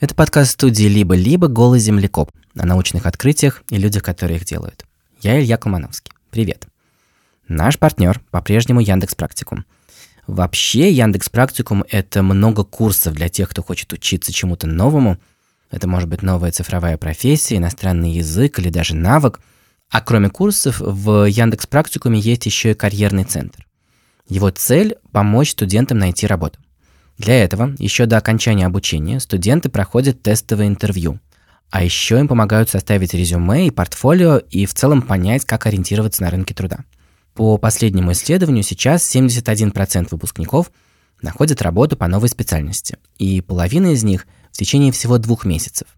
Это подкаст студии «Либо-либо. Голый землекоп» о научных открытиях и людях, которые их делают. Я Илья Колмановский. Привет. Наш партнер по-прежнему Яндекс Практикум. Вообще Яндекс Практикум – это много курсов для тех, кто хочет учиться чему-то новому. Это может быть новая цифровая профессия, иностранный язык или даже навык. А кроме курсов, в Яндекс Практикуме есть еще и карьерный центр. Его цель – помочь студентам найти работу. Для этого еще до окончания обучения студенты проходят тестовое интервью. А еще им помогают составить резюме и портфолио и в целом понять, как ориентироваться на рынке труда. По последнему исследованию сейчас 71% выпускников находят работу по новой специальности, и половина из них в течение всего двух месяцев.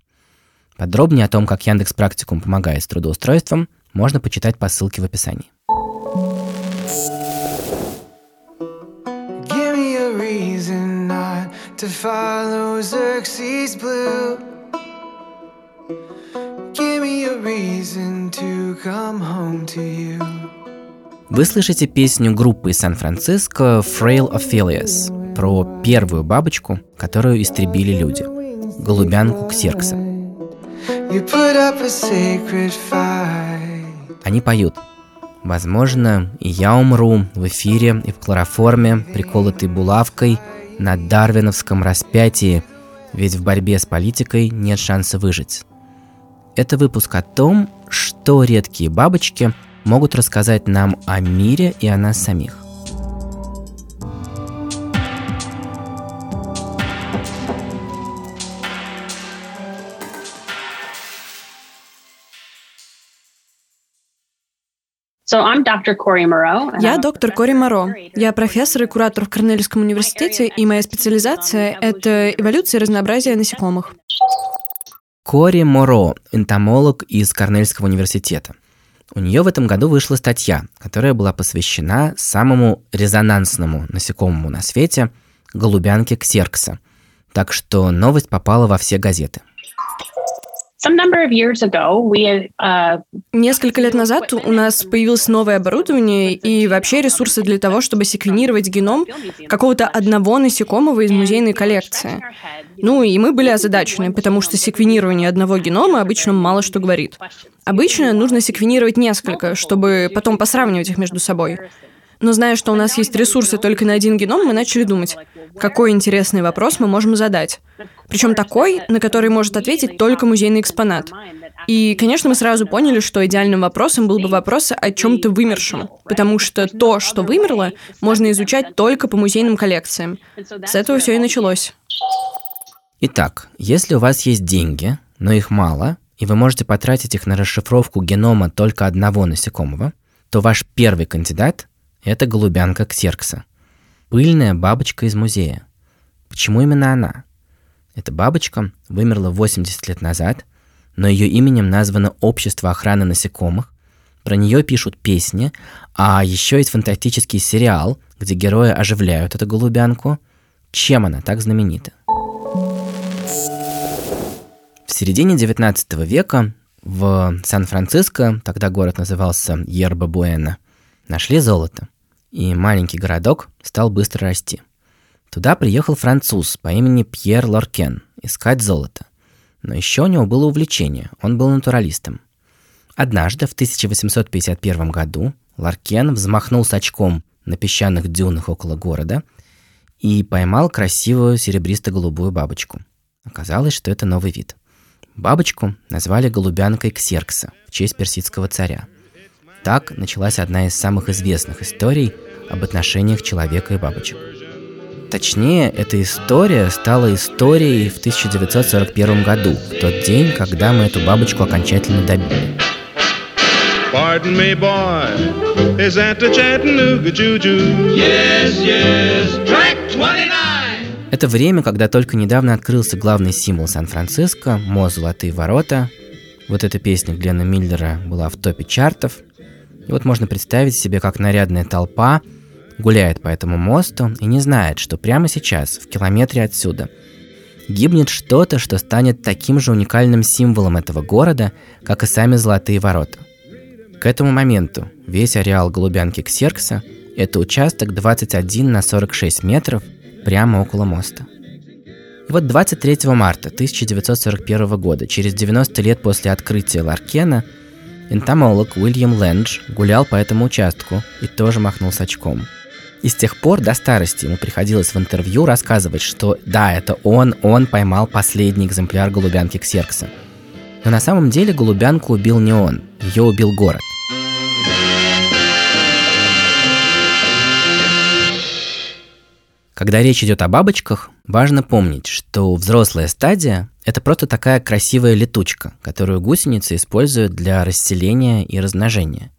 Подробнее о том, как Яндекс Практикум помогает с трудоустройством, можно почитать по ссылке в описании. To follow Xerxes blue. Give me a reason to come home to you. Вы слышите песню группы из Сан-Франциско Frail Ophelius про первую бабочку, которую истребили люди – голубянку Ксеркса. Они поют Возможно, и я умру в эфире и в хлороформе, приколотый булавкой – на дарвиновском распятии, ведь в борьбе с политикой нет шанса выжить. Это выпуск о том, что редкие бабочки могут рассказать нам о мире и о нас самих. Я доктор Кори Моро. Я профессор и куратор в Корнельском университете, и моя специализация — это эволюция и разнообразие насекомых. Кори Моро, энтомолог из Корнельского университета. У нее в этом году вышла статья, которая была посвящена самому резонансному насекомому на свете – голубянке ксеркса. Так что новость попала во все газеты. Uh, Несколько лет назад у нас появилось новое оборудование и вообще ресурсы для того, чтобы секвенировать геном какого-то одного насекомого из музейной коллекции. Ну и мы были озадачены, потому что секвенирование одного генома обычно мало что говорит. Обычно нужно секвенировать несколько, чтобы потом посравнивать их между собой. Но зная, что у нас есть ресурсы только на один геном, мы начали думать, какой интересный вопрос мы можем задать. Причем такой, на который может ответить только музейный экспонат. И, конечно, мы сразу поняли, что идеальным вопросом был бы вопрос о чем-то вымершем, потому что то, что вымерло, можно изучать только по музейным коллекциям. С этого все и началось. Итак, если у вас есть деньги, но их мало, и вы можете потратить их на расшифровку генома только одного насекомого, то ваш первый кандидат это голубянка Ксеркса. Пыльная бабочка из музея. Почему именно она? Эта бабочка вымерла 80 лет назад, но ее именем названо Общество охраны насекомых. Про нее пишут песни, а еще есть фантастический сериал, где герои оживляют эту голубянку. Чем она так знаменита? В середине 19 века в Сан-Франциско, тогда город назывался Ерба-Буэна, Нашли золото, и маленький городок стал быстро расти. Туда приехал француз по имени Пьер Лоркен искать золото. Но еще у него было увлечение, он был натуралистом. Однажды, в 1851 году, Ларкен взмахнул с очком на песчаных дюнах около города и поймал красивую серебристо-голубую бабочку. Оказалось, что это новый вид. Бабочку назвали голубянкой Ксеркса в честь персидского царя – так началась одна из самых известных историй об отношениях человека и бабочек. Точнее, эта история стала историей в 1941 году, в тот день, когда мы эту бабочку окончательно добили. Pardon me, boy, is that the Chattanooga Juju? Yes, yes, track 29! Это время, когда только недавно открылся главный символ Сан-Франциско, мост «Золотые ворота». Вот эта песня Глена Миллера была в топе чартов – и вот можно представить себе, как нарядная толпа гуляет по этому мосту и не знает, что прямо сейчас, в километре отсюда, гибнет что-то, что станет таким же уникальным символом этого города, как и сами Золотые ворота. К этому моменту весь ареал Голубянки Ксеркса – это участок 21 на 46 метров прямо около моста. И вот 23 марта 1941 года, через 90 лет после открытия Ларкена, энтомолог Уильям Лэндж гулял по этому участку и тоже махнул с очком. И с тех пор до старости ему приходилось в интервью рассказывать, что да, это он, он поймал последний экземпляр голубянки Ксеркса. Но на самом деле голубянку убил не он, ее убил город. Когда речь идет о бабочках, важно помнить, что взрослая стадия – это просто такая красивая летучка, которую гусеницы используют для расселения и размножения.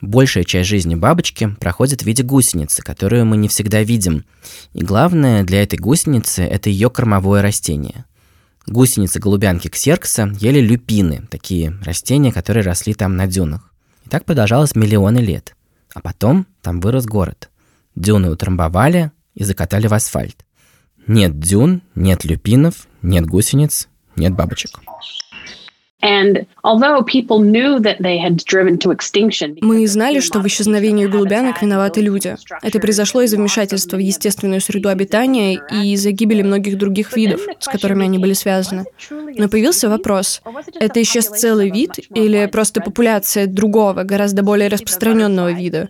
Большая часть жизни бабочки проходит в виде гусеницы, которую мы не всегда видим. И главное для этой гусеницы – это ее кормовое растение. Гусеницы голубянки ксеркса ели люпины, такие растения, которые росли там на дюнах. И так продолжалось миллионы лет. А потом там вырос город. Дюны утрамбовали, и закатали в асфальт. Нет дюн, нет люпинов, нет гусениц, нет бабочек. Мы знали, что в исчезновении голубянок виноваты люди. Это произошло из-за вмешательства в естественную среду обитания и из-за гибели многих других видов, с которыми они были связаны. Но появился вопрос, это исчез целый вид или просто популяция другого, гораздо более распространенного вида?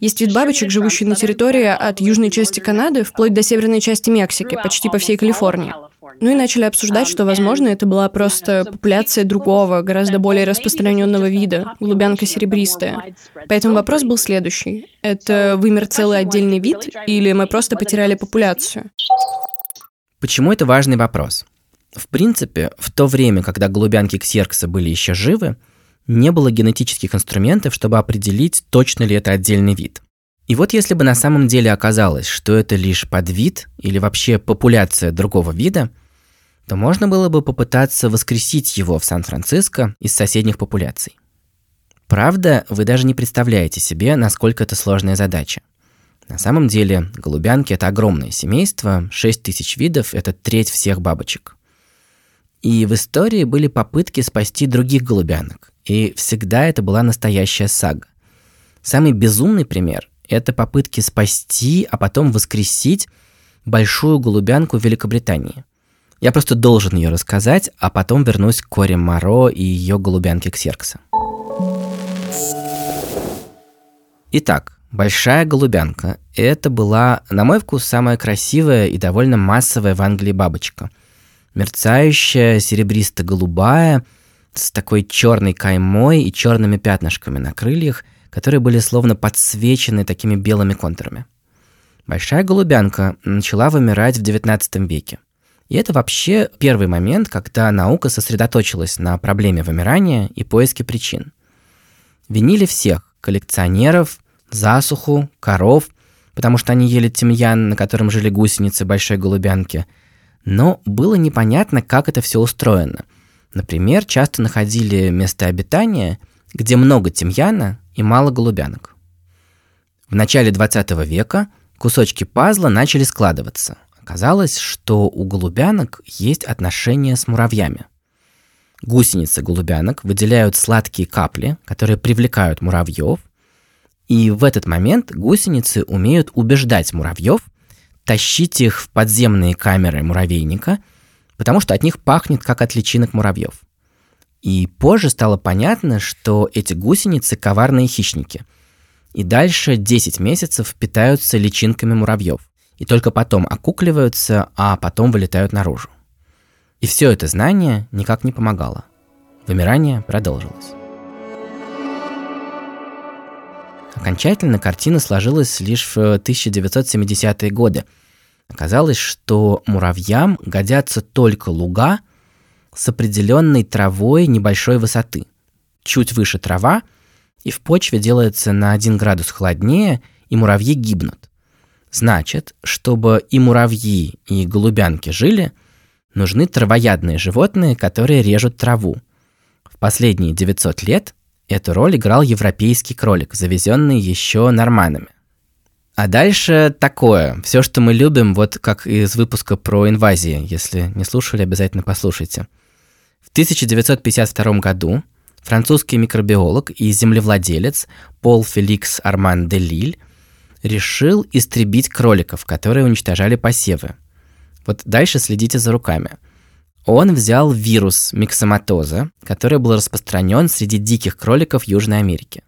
Есть вид бабочек, живущий на территории от южной части Канады вплоть до северной части Мексики, почти по всей Калифорнии. Ну и начали обсуждать, что, возможно, это была просто популяция другого, гораздо более распространенного вида, голубянка серебристая. Поэтому вопрос был следующий. Это вымер целый отдельный вид, или мы просто потеряли популяцию? Почему это важный вопрос? В принципе, в то время, когда голубянки ксеркса были еще живы, не было генетических инструментов, чтобы определить, точно ли это отдельный вид. И вот если бы на самом деле оказалось, что это лишь подвид или вообще популяция другого вида, то можно было бы попытаться воскресить его в Сан-Франциско из соседних популяций. Правда, вы даже не представляете себе, насколько это сложная задача. На самом деле, голубянки – это огромное семейство, 6 тысяч видов – это треть всех бабочек. И в истории были попытки спасти других голубянок, и всегда это была настоящая сага. Самый безумный пример – это попытки спасти, а потом воскресить большую голубянку в Великобритании – я просто должен ее рассказать, а потом вернусь к Коре Моро и ее голубянке Ксеркса. Итак, большая голубянка. Это была, на мой вкус, самая красивая и довольно массовая в Англии бабочка. Мерцающая, серебристо-голубая, с такой черной каймой и черными пятнышками на крыльях, которые были словно подсвечены такими белыми контурами. Большая голубянка начала вымирать в XIX веке – и это вообще первый момент, когда наука сосредоточилась на проблеме вымирания и поиске причин. Винили всех – коллекционеров, засуху, коров, потому что они ели тимьян, на котором жили гусеницы большой голубянки. Но было непонятно, как это все устроено. Например, часто находили место обитания, где много тимьяна и мало голубянок. В начале 20 века кусочки пазла начали складываться, Оказалось, что у голубянок есть отношения с муравьями. Гусеницы голубянок выделяют сладкие капли, которые привлекают муравьев, и в этот момент гусеницы умеют убеждать муравьев тащить их в подземные камеры муравейника, потому что от них пахнет как от личинок муравьев. И позже стало понятно, что эти гусеницы коварные хищники. И дальше 10 месяцев питаются личинками муравьев и только потом окукливаются, а потом вылетают наружу. И все это знание никак не помогало. Вымирание продолжилось. Окончательно картина сложилась лишь в 1970-е годы. Оказалось, что муравьям годятся только луга с определенной травой небольшой высоты. Чуть выше трава, и в почве делается на 1 градус холоднее, и муравьи гибнут. Значит, чтобы и муравьи, и голубянки жили, нужны травоядные животные, которые режут траву. В последние 900 лет эту роль играл европейский кролик, завезенный еще норманами. А дальше такое. Все, что мы любим, вот как из выпуска про инвазии. Если не слушали, обязательно послушайте. В 1952 году французский микробиолог и землевладелец Пол Феликс Арман де Лиль решил истребить кроликов, которые уничтожали посевы. Вот дальше следите за руками. Он взял вирус миксоматоза, который был распространен среди диких кроликов Южной Америки.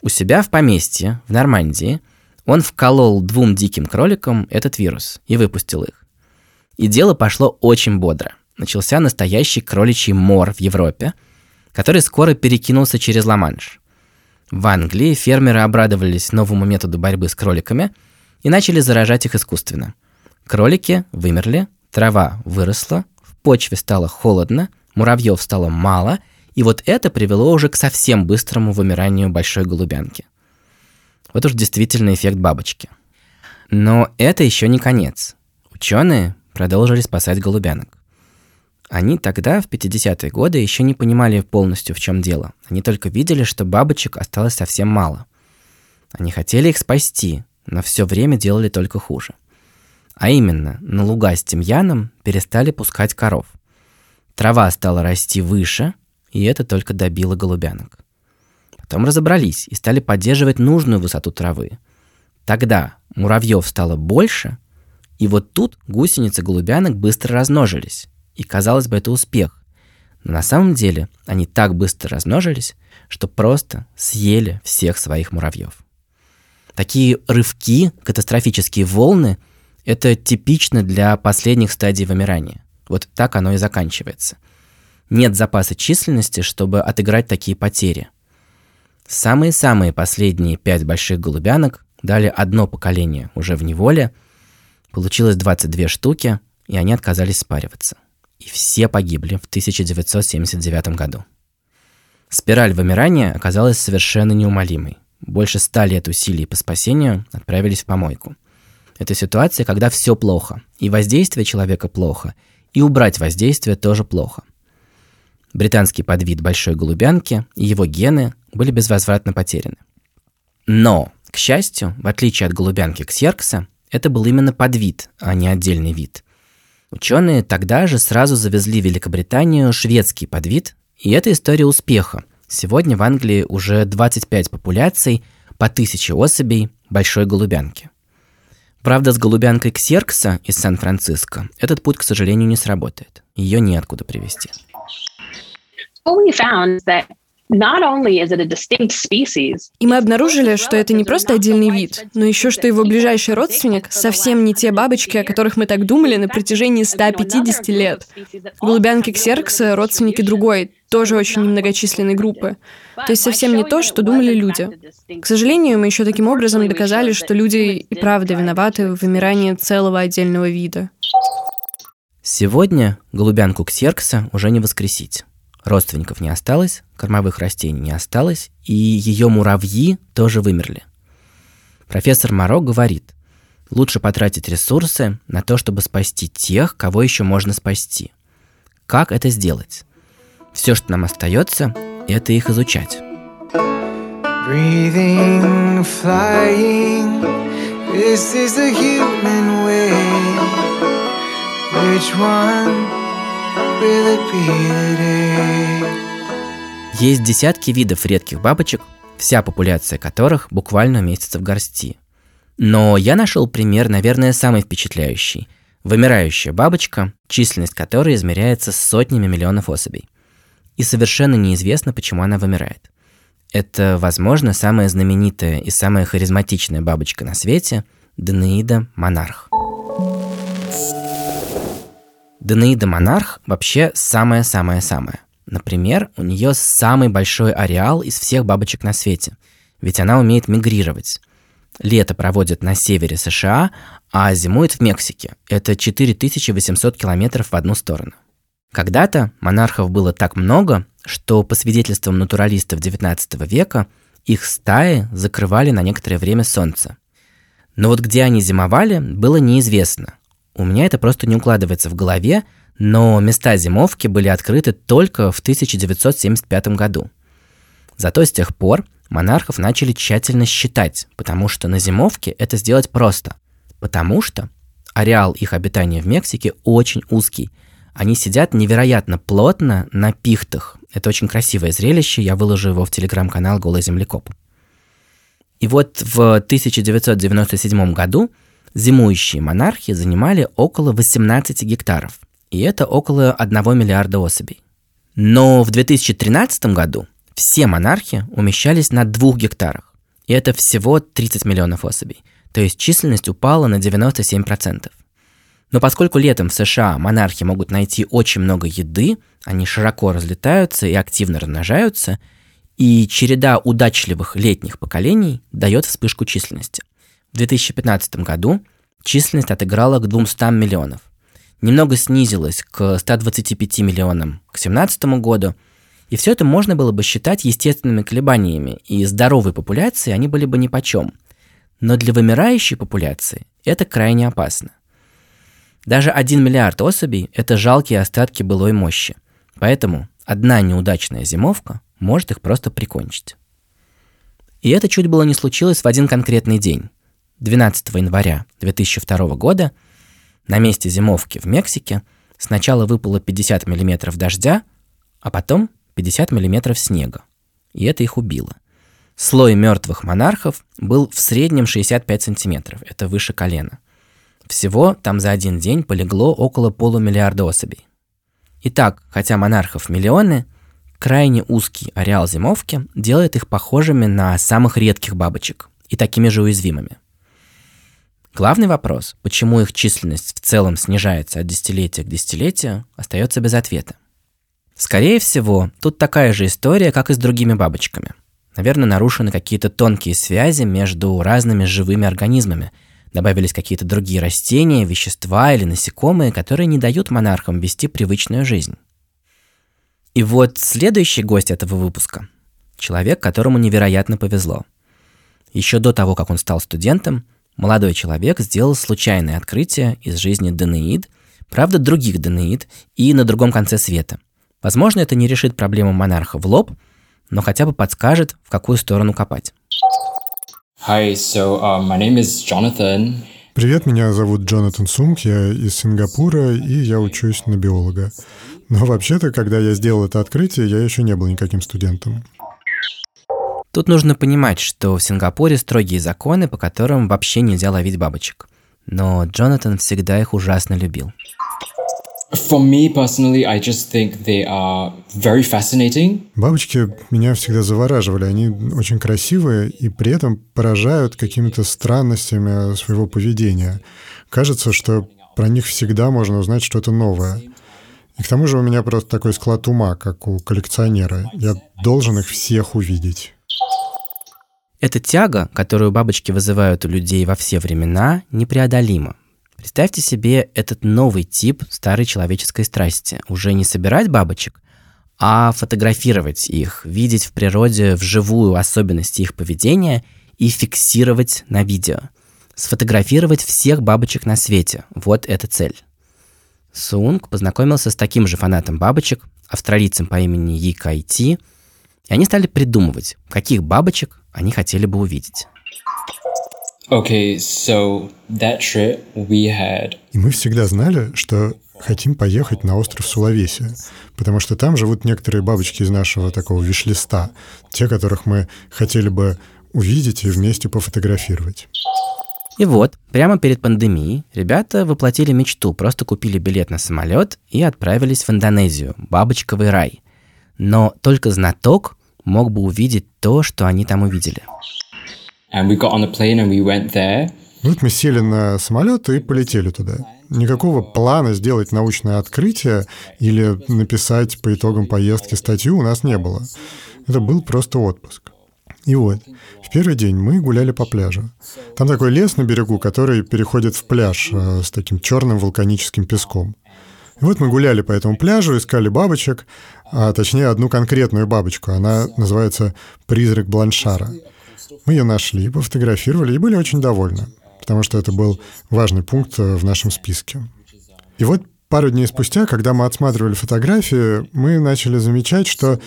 У себя в поместье, в Нормандии, он вколол двум диким кроликам этот вирус и выпустил их. И дело пошло очень бодро. Начался настоящий кроличий мор в Европе, который скоро перекинулся через Ла-Манш. В Англии фермеры обрадовались новому методу борьбы с кроликами и начали заражать их искусственно. Кролики вымерли, трава выросла, в почве стало холодно, муравьев стало мало, и вот это привело уже к совсем быстрому вымиранию большой голубянки. Вот уж действительно эффект бабочки. Но это еще не конец. Ученые продолжили спасать голубянок. Они тогда, в 50-е годы, еще не понимали полностью, в чем дело. Они только видели, что бабочек осталось совсем мало. Они хотели их спасти, но все время делали только хуже. А именно, на луга с тимьяном перестали пускать коров. Трава стала расти выше, и это только добило голубянок. Потом разобрались и стали поддерживать нужную высоту травы. Тогда муравьев стало больше, и вот тут гусеницы голубянок быстро размножились. И казалось бы, это успех. Но на самом деле они так быстро размножились, что просто съели всех своих муравьев. Такие рывки, катастрофические волны – это типично для последних стадий вымирания. Вот так оно и заканчивается. Нет запаса численности, чтобы отыграть такие потери. Самые-самые последние пять больших голубянок дали одно поколение уже в неволе, получилось 22 штуки, и они отказались спариваться и все погибли в 1979 году. Спираль вымирания оказалась совершенно неумолимой. Больше ста лет усилий по спасению отправились в помойку. Это ситуация, когда все плохо, и воздействие человека плохо, и убрать воздействие тоже плохо. Британский подвид большой голубянки и его гены были безвозвратно потеряны. Но, к счастью, в отличие от голубянки ксеркса, это был именно подвид, а не отдельный вид – Ученые тогда же сразу завезли в Великобританию шведский подвид, и это история успеха. Сегодня в Англии уже 25 популяций по 1000 особей большой голубянки. Правда, с голубянкой Ксеркса из Сан-Франциско этот путь, к сожалению, не сработает. Ее неоткуда привезти. И мы обнаружили, что это не просто отдельный вид, но еще что его ближайший родственник совсем не те бабочки, о которых мы так думали на протяжении 150 лет. Голубянки ксеркса — родственники другой, тоже очень немногочисленной группы. То есть совсем не то, что думали люди. К сожалению, мы еще таким образом доказали, что люди и правда виноваты в вымирании целого отдельного вида. Сегодня голубянку ксеркса уже не воскресить. Родственников не осталось, кормовых растений не осталось, и ее муравьи тоже вымерли. Профессор Моро говорит, лучше потратить ресурсы на то, чтобы спасти тех, кого еще можно спасти. Как это сделать? Все, что нам остается, это их изучать. Есть десятки видов редких бабочек, вся популяция которых буквально уместится в горсти. Но я нашел пример, наверное, самый впечатляющий. Вымирающая бабочка, численность которой измеряется сотнями миллионов особей. И совершенно неизвестно, почему она вымирает. Это, возможно, самая знаменитая и самая харизматичная бабочка на свете – Данеида монарх. Данаида Монарх вообще самая-самая-самая. Например, у нее самый большой ареал из всех бабочек на свете, ведь она умеет мигрировать. Лето проводит на севере США, а зимует в Мексике. Это 4800 километров в одну сторону. Когда-то монархов было так много, что по свидетельствам натуралистов XIX века их стаи закрывали на некоторое время солнце. Но вот где они зимовали, было неизвестно, у меня это просто не укладывается в голове, но места зимовки были открыты только в 1975 году. Зато с тех пор монархов начали тщательно считать, потому что на зимовке это сделать просто. Потому что ареал их обитания в Мексике очень узкий. Они сидят невероятно плотно на пихтах. Это очень красивое зрелище, я выложу его в телеграм-канал «Голый землекоп». И вот в 1997 году зимующие монархи занимали около 18 гектаров, и это около 1 миллиарда особей. Но в 2013 году все монархи умещались на двух гектарах, и это всего 30 миллионов особей, то есть численность упала на 97%. Но поскольку летом в США монархи могут найти очень много еды, они широко разлетаются и активно размножаются, и череда удачливых летних поколений дает вспышку численности. В 2015 году численность отыграла к 200 миллионов. Немного снизилась к 125 миллионам к 2017 году, и все это можно было бы считать естественными колебаниями, и здоровой популяции они были бы нипочем. Но для вымирающей популяции это крайне опасно. Даже 1 миллиард особей – это жалкие остатки былой мощи. Поэтому одна неудачная зимовка может их просто прикончить. И это чуть было не случилось в один конкретный день. 12 января 2002 года на месте зимовки в Мексике сначала выпало 50 мм дождя, а потом 50 мм снега. И это их убило. Слой мертвых монархов был в среднем 65 сантиметров, это выше колена. Всего там за один день полегло около полумиллиарда особей. Итак, хотя монархов миллионы, крайне узкий ареал зимовки делает их похожими на самых редких бабочек и такими же уязвимыми – Главный вопрос, почему их численность в целом снижается от десятилетия к десятилетию, остается без ответа. Скорее всего, тут такая же история, как и с другими бабочками. Наверное, нарушены какие-то тонкие связи между разными живыми организмами. Добавились какие-то другие растения, вещества или насекомые, которые не дают монархам вести привычную жизнь. И вот следующий гость этого выпуска – человек, которому невероятно повезло. Еще до того, как он стал студентом – молодой человек сделал случайное открытие из жизни Данеид, правда других Данеид и на другом конце света. Возможно, это не решит проблему монарха в лоб, но хотя бы подскажет, в какую сторону копать. Hi, so uh, my name is Jonathan. Привет, меня зовут Джонатан Сумк, я из Сингапура, и я учусь на биолога. Но вообще-то, когда я сделал это открытие, я еще не был никаким студентом. Тут нужно понимать, что в Сингапуре строгие законы, по которым вообще нельзя ловить бабочек. Но Джонатан всегда их ужасно любил. For me personally, I just think they are very fascinating. Бабочки меня всегда завораживали. Они очень красивые и при этом поражают какими-то странностями своего поведения. Кажется, что про них всегда можно узнать что-то новое. И к тому же у меня просто такой склад ума, как у коллекционера. Я должен их всех увидеть. Эта тяга, которую бабочки вызывают у людей во все времена, непреодолима. Представьте себе этот новый тип старой человеческой страсти. Уже не собирать бабочек, а фотографировать их, видеть в природе вживую особенности их поведения и фиксировать на видео. Сфотографировать всех бабочек на свете. Вот эта цель. Сунг познакомился с таким же фанатом бабочек, австралийцем по имени Yi Кай Ти, и они стали придумывать, каких бабочек они хотели бы увидеть. Okay, so that trip we had... И мы всегда знали, что хотим поехать на остров Сулавеси, потому что там живут некоторые бабочки из нашего такого вишлиста, те, которых мы хотели бы увидеть и вместе пофотографировать. И вот, прямо перед пандемией, ребята воплотили мечту, просто купили билет на самолет и отправились в Индонезию, бабочковый рай. Но только знаток мог бы увидеть то, что они там увидели. There. Вот мы сели на самолет и полетели туда. Никакого плана сделать научное открытие или написать по итогам поездки статью у нас не было. Это был просто отпуск. И вот, в первый день мы гуляли по пляжу. Там такой лес на берегу, который переходит в пляж э, с таким черным вулканическим песком. И вот мы гуляли по этому пляжу, искали бабочек, а точнее одну конкретную бабочку. Она называется «Призрак Бланшара». Мы ее нашли, пофотографировали и были очень довольны, потому что это был важный пункт э, в нашем списке. И вот пару дней спустя, когда мы отсматривали фотографии, мы начали замечать, что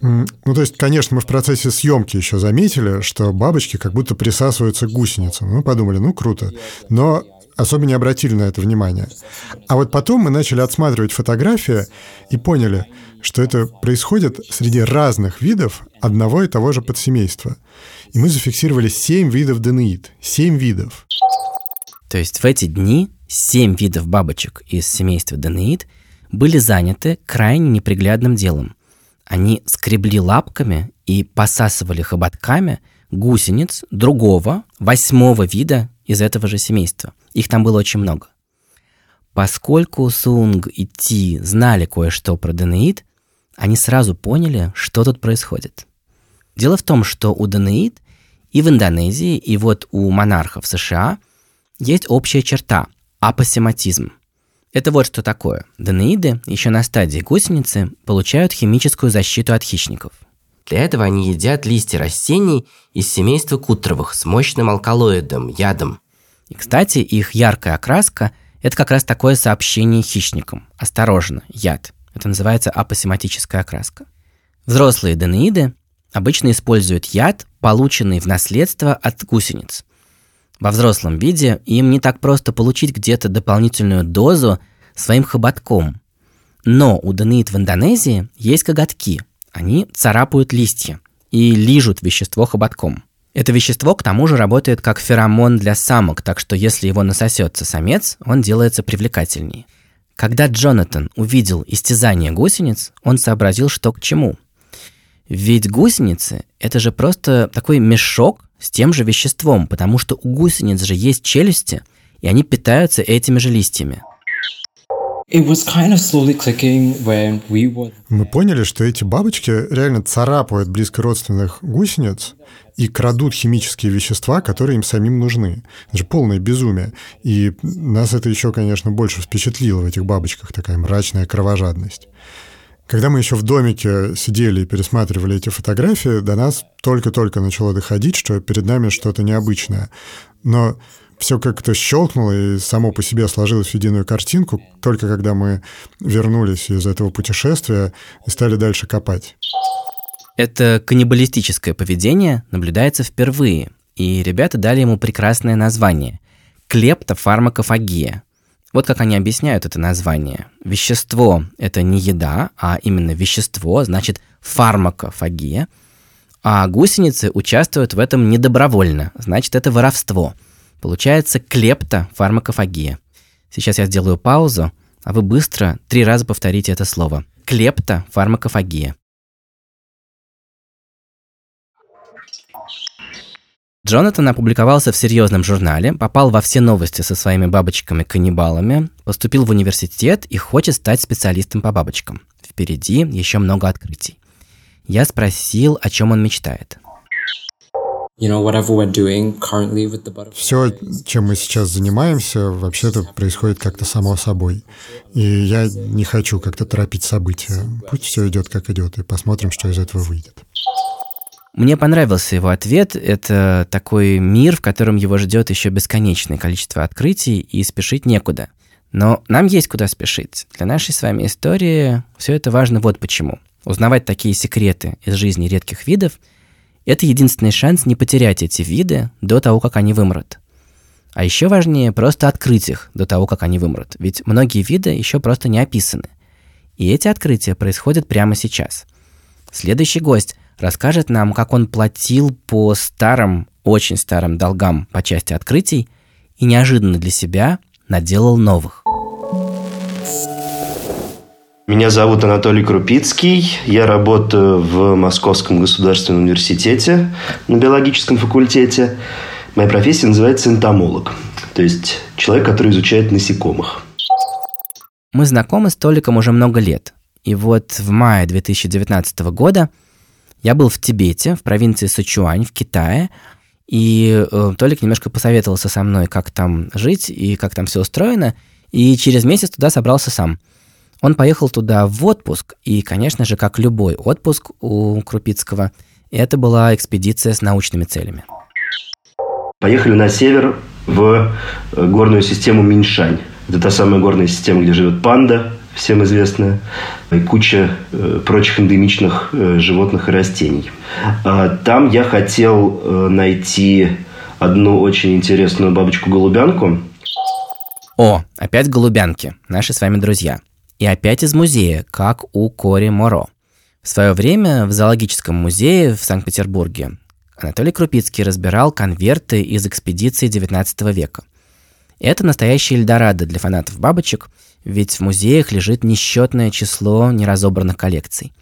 ну, то есть, конечно, мы в процессе съемки еще заметили, что бабочки как будто присасываются к гусеницам. Мы подумали, ну, круто. Но особо не обратили на это внимание. А вот потом мы начали отсматривать фотографии и поняли, что это происходит среди разных видов одного и того же подсемейства. И мы зафиксировали семь видов денеид. Семь видов. То есть в эти дни семь видов бабочек из семейства Данеид были заняты крайне неприглядным делом. Они скребли лапками и посасывали хоботками гусениц другого, восьмого вида из этого же семейства. Их там было очень много. Поскольку Сунг и Ти знали кое-что про Данеид, они сразу поняли, что тут происходит. Дело в том, что у Данеид и в Индонезии, и вот у монархов США есть общая черта – апосематизм. Это вот что такое. Данеиды еще на стадии гусеницы получают химическую защиту от хищников. Для этого они едят листья растений из семейства кутровых с мощным алкалоидом, ядом. И, кстати, их яркая окраска – это как раз такое сообщение хищникам. Осторожно, яд. Это называется апосематическая окраска. Взрослые данеиды обычно используют яд, полученный в наследство от гусениц. Во взрослом виде им не так просто получить где-то дополнительную дозу своим хоботком. Но у данеид в Индонезии есть коготки. Они царапают листья и лижут вещество хоботком. Это вещество, к тому же, работает как феромон для самок, так что если его насосется самец, он делается привлекательнее. Когда Джонатан увидел истязание гусениц, он сообразил, что к чему. Ведь гусеницы – это же просто такой мешок с тем же веществом, потому что у гусениц же есть челюсти, и они питаются этими же листьями. Мы поняли, что эти бабочки реально царапают близкородственных гусениц и крадут химические вещества, которые им самим нужны. Это же полное безумие. И нас это еще, конечно, больше впечатлило в этих бабочках, такая мрачная кровожадность. Когда мы еще в домике сидели и пересматривали эти фотографии, до нас только-только начало доходить, что перед нами что-то необычное. Но все как-то щелкнуло и само по себе сложилось в единую картинку, только когда мы вернулись из этого путешествия и стали дальше копать. Это каннибалистическое поведение наблюдается впервые, и ребята дали ему прекрасное название – клептофармакофагия. Вот как они объясняют это название. Вещество – это не еда, а именно вещество, значит фармакофагия. А гусеницы участвуют в этом недобровольно, значит это воровство – Получается клептофармакофагия. Сейчас я сделаю паузу, а вы быстро три раза повторите это слово. Клептофармакофагия. Джонатан опубликовался в серьезном журнале, попал во все новости со своими бабочками-каннибалами, поступил в университет и хочет стать специалистом по бабочкам. Впереди еще много открытий. Я спросил, о чем он мечтает. Все, чем мы сейчас занимаемся, вообще-то происходит как-то само собой. И я не хочу как-то торопить события. Пусть все идет как идет, и посмотрим, что из этого выйдет. Мне понравился его ответ. Это такой мир, в котором его ждет еще бесконечное количество открытий, и спешить некуда. Но нам есть куда спешить. Для нашей с вами истории все это важно вот почему. Узнавать такие секреты из жизни редких видов – это единственный шанс не потерять эти виды до того, как они вымрут. А еще важнее просто открыть их до того, как они вымрут, ведь многие виды еще просто не описаны. И эти открытия происходят прямо сейчас. Следующий гость расскажет нам, как он платил по старым, очень старым долгам по части открытий и неожиданно для себя наделал новых. Меня зовут Анатолий Крупицкий. Я работаю в Московском государственном университете на биологическом факультете. Моя профессия называется энтомолог, то есть человек, который изучает насекомых. Мы знакомы с Толиком уже много лет. И вот в мае 2019 года я был в Тибете, в провинции Сычуань, в Китае, и э, Толик немножко посоветовался со мной, как там жить и как там все устроено, и через месяц туда собрался сам – он поехал туда в отпуск, и, конечно же, как любой отпуск у Крупицкого, это была экспедиция с научными целями. Поехали на север в э, горную систему Миньшань. Это та самая горная система, где живет панда, всем известная, и куча э, прочих эндемичных э, животных и растений. А там я хотел э, найти одну очень интересную бабочку-голубянку. О, опять голубянки, наши с вами друзья. И опять из музея, как у Кори Моро. В свое время в зоологическом музее в Санкт-Петербурге Анатолий Крупицкий разбирал конверты из экспедиции XIX века. Это настоящий Эльдорадо для фанатов бабочек, ведь в музеях лежит несчетное число неразобранных коллекций.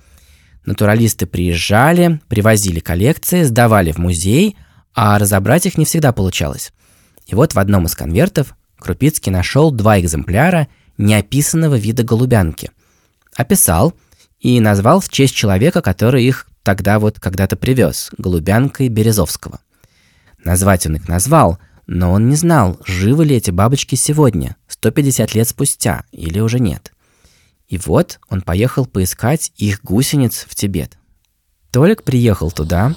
Натуралисты приезжали, привозили коллекции, сдавали в музей, а разобрать их не всегда получалось. И вот в одном из конвертов Крупицкий нашел два экземпляра неописанного вида голубянки. Описал и назвал в честь человека, который их тогда вот когда-то привез, голубянкой Березовского. Назвать он их назвал, но он не знал, живы ли эти бабочки сегодня, 150 лет спустя, или уже нет. И вот он поехал поискать их гусениц в Тибет. Толик приехал туда,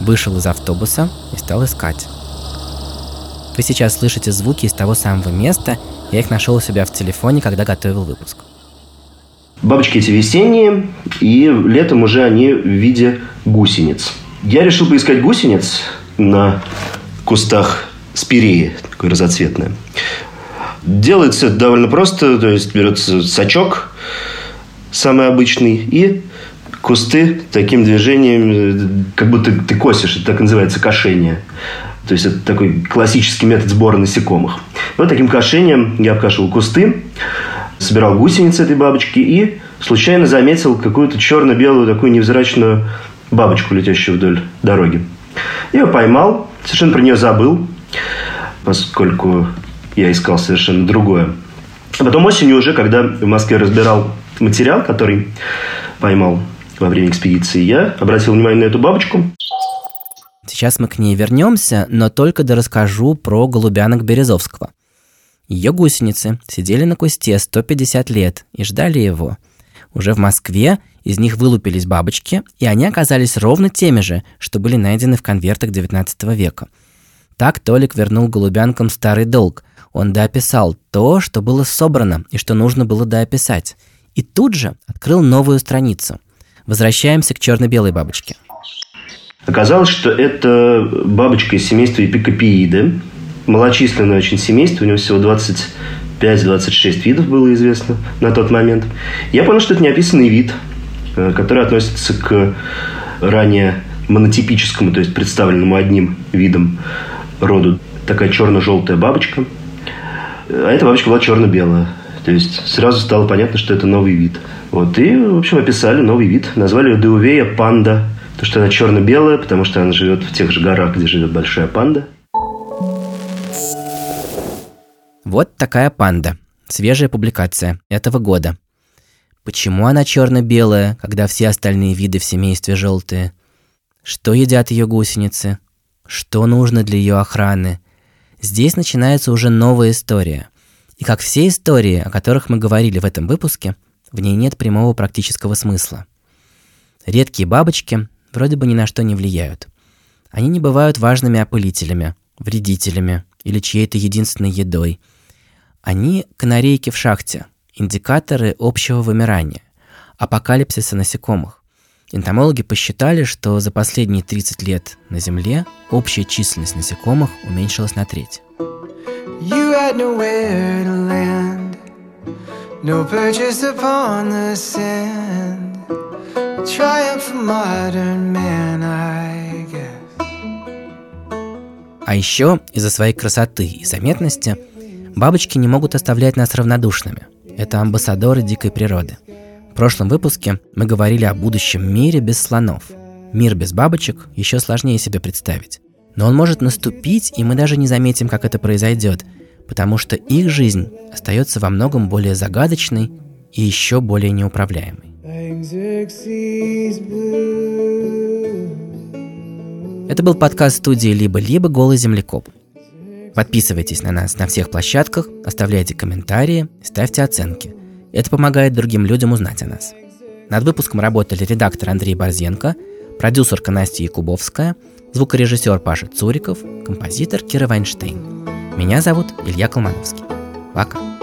вышел из автобуса и стал искать. Вы сейчас слышите звуки из того самого места, я их нашел у себя в телефоне, когда готовил выпуск. Бабочки эти весенние, и летом уже они в виде гусениц. Я решил поискать гусениц на кустах спиреи, такой разноцветная. Делается довольно просто, то есть берется сачок, самый обычный, и кусты таким движением, как будто ты косишь, это так называется кошение. То есть это такой классический метод сбора насекомых. Вот таким кошением я обкашивал кусты, собирал гусеницы этой бабочки и случайно заметил какую-то черно-белую такую невзрачную бабочку, летящую вдоль дороги. Я ее поймал, совершенно про нее забыл, поскольку я искал совершенно другое. А потом осенью уже, когда в Москве разбирал материал, который поймал во время экспедиции, я обратил внимание на эту бабочку. Сейчас мы к ней вернемся, но только да расскажу про голубянок Березовского. Ее гусеницы сидели на кусте 150 лет и ждали его. Уже в Москве из них вылупились бабочки, и они оказались ровно теми же, что были найдены в конвертах XIX века. Так Толик вернул голубянкам старый долг. Он доописал то, что было собрано и что нужно было доописать. И тут же открыл новую страницу. Возвращаемся к черно-белой бабочке. Оказалось, что это бабочка из семейства эпикопииды, малочисленное очень семейство, у него всего 25-26 видов было известно на тот момент. Я понял, что это неописанный вид, э, который относится к ранее монотипическому, то есть представленному одним видом роду. Такая черно-желтая бабочка. А эта бабочка была черно-белая. То есть сразу стало понятно, что это новый вид. Вот. И, в общем, описали новый вид. Назвали ее Деувея панда. То, что она черно-белая, потому что она живет в тех же горах, где живет большая панда. Вот такая панда. Свежая публикация этого года. Почему она черно-белая, когда все остальные виды в семействе желтые? Что едят ее гусеницы? Что нужно для ее охраны? Здесь начинается уже новая история. И как все истории, о которых мы говорили в этом выпуске, в ней нет прямого практического смысла. Редкие бабочки вроде бы ни на что не влияют. Они не бывают важными опылителями, вредителями или чьей-то единственной едой – они – канарейки в шахте, индикаторы общего вымирания, апокалипсиса насекомых. Энтомологи посчитали, что за последние 30 лет на Земле общая численность насекомых уменьшилась на треть. You had nowhere to land, no purchase upon the sand. Triumph of modern man, I guess. А еще из-за своей красоты и заметности – Бабочки не могут оставлять нас равнодушными. Это амбассадоры дикой природы. Прошлом выпуске мы говорили о будущем мире без слонов. Мир без бабочек еще сложнее себе представить. Но он может наступить, и мы даже не заметим, как это произойдет, потому что их жизнь остается во многом более загадочной и еще более неуправляемой. Это был подкаст студии «Либо-либо. Голый землекоп». Подписывайтесь на нас на всех площадках, оставляйте комментарии, ставьте оценки. Это помогает другим людям узнать о нас. Над выпуском работали редактор Андрей Борзенко, продюсерка Настя Якубовская, звукорежиссер Паша Цуриков, композитор Кира Вайнштейн. Меня зовут Илья Колмановский. Пока.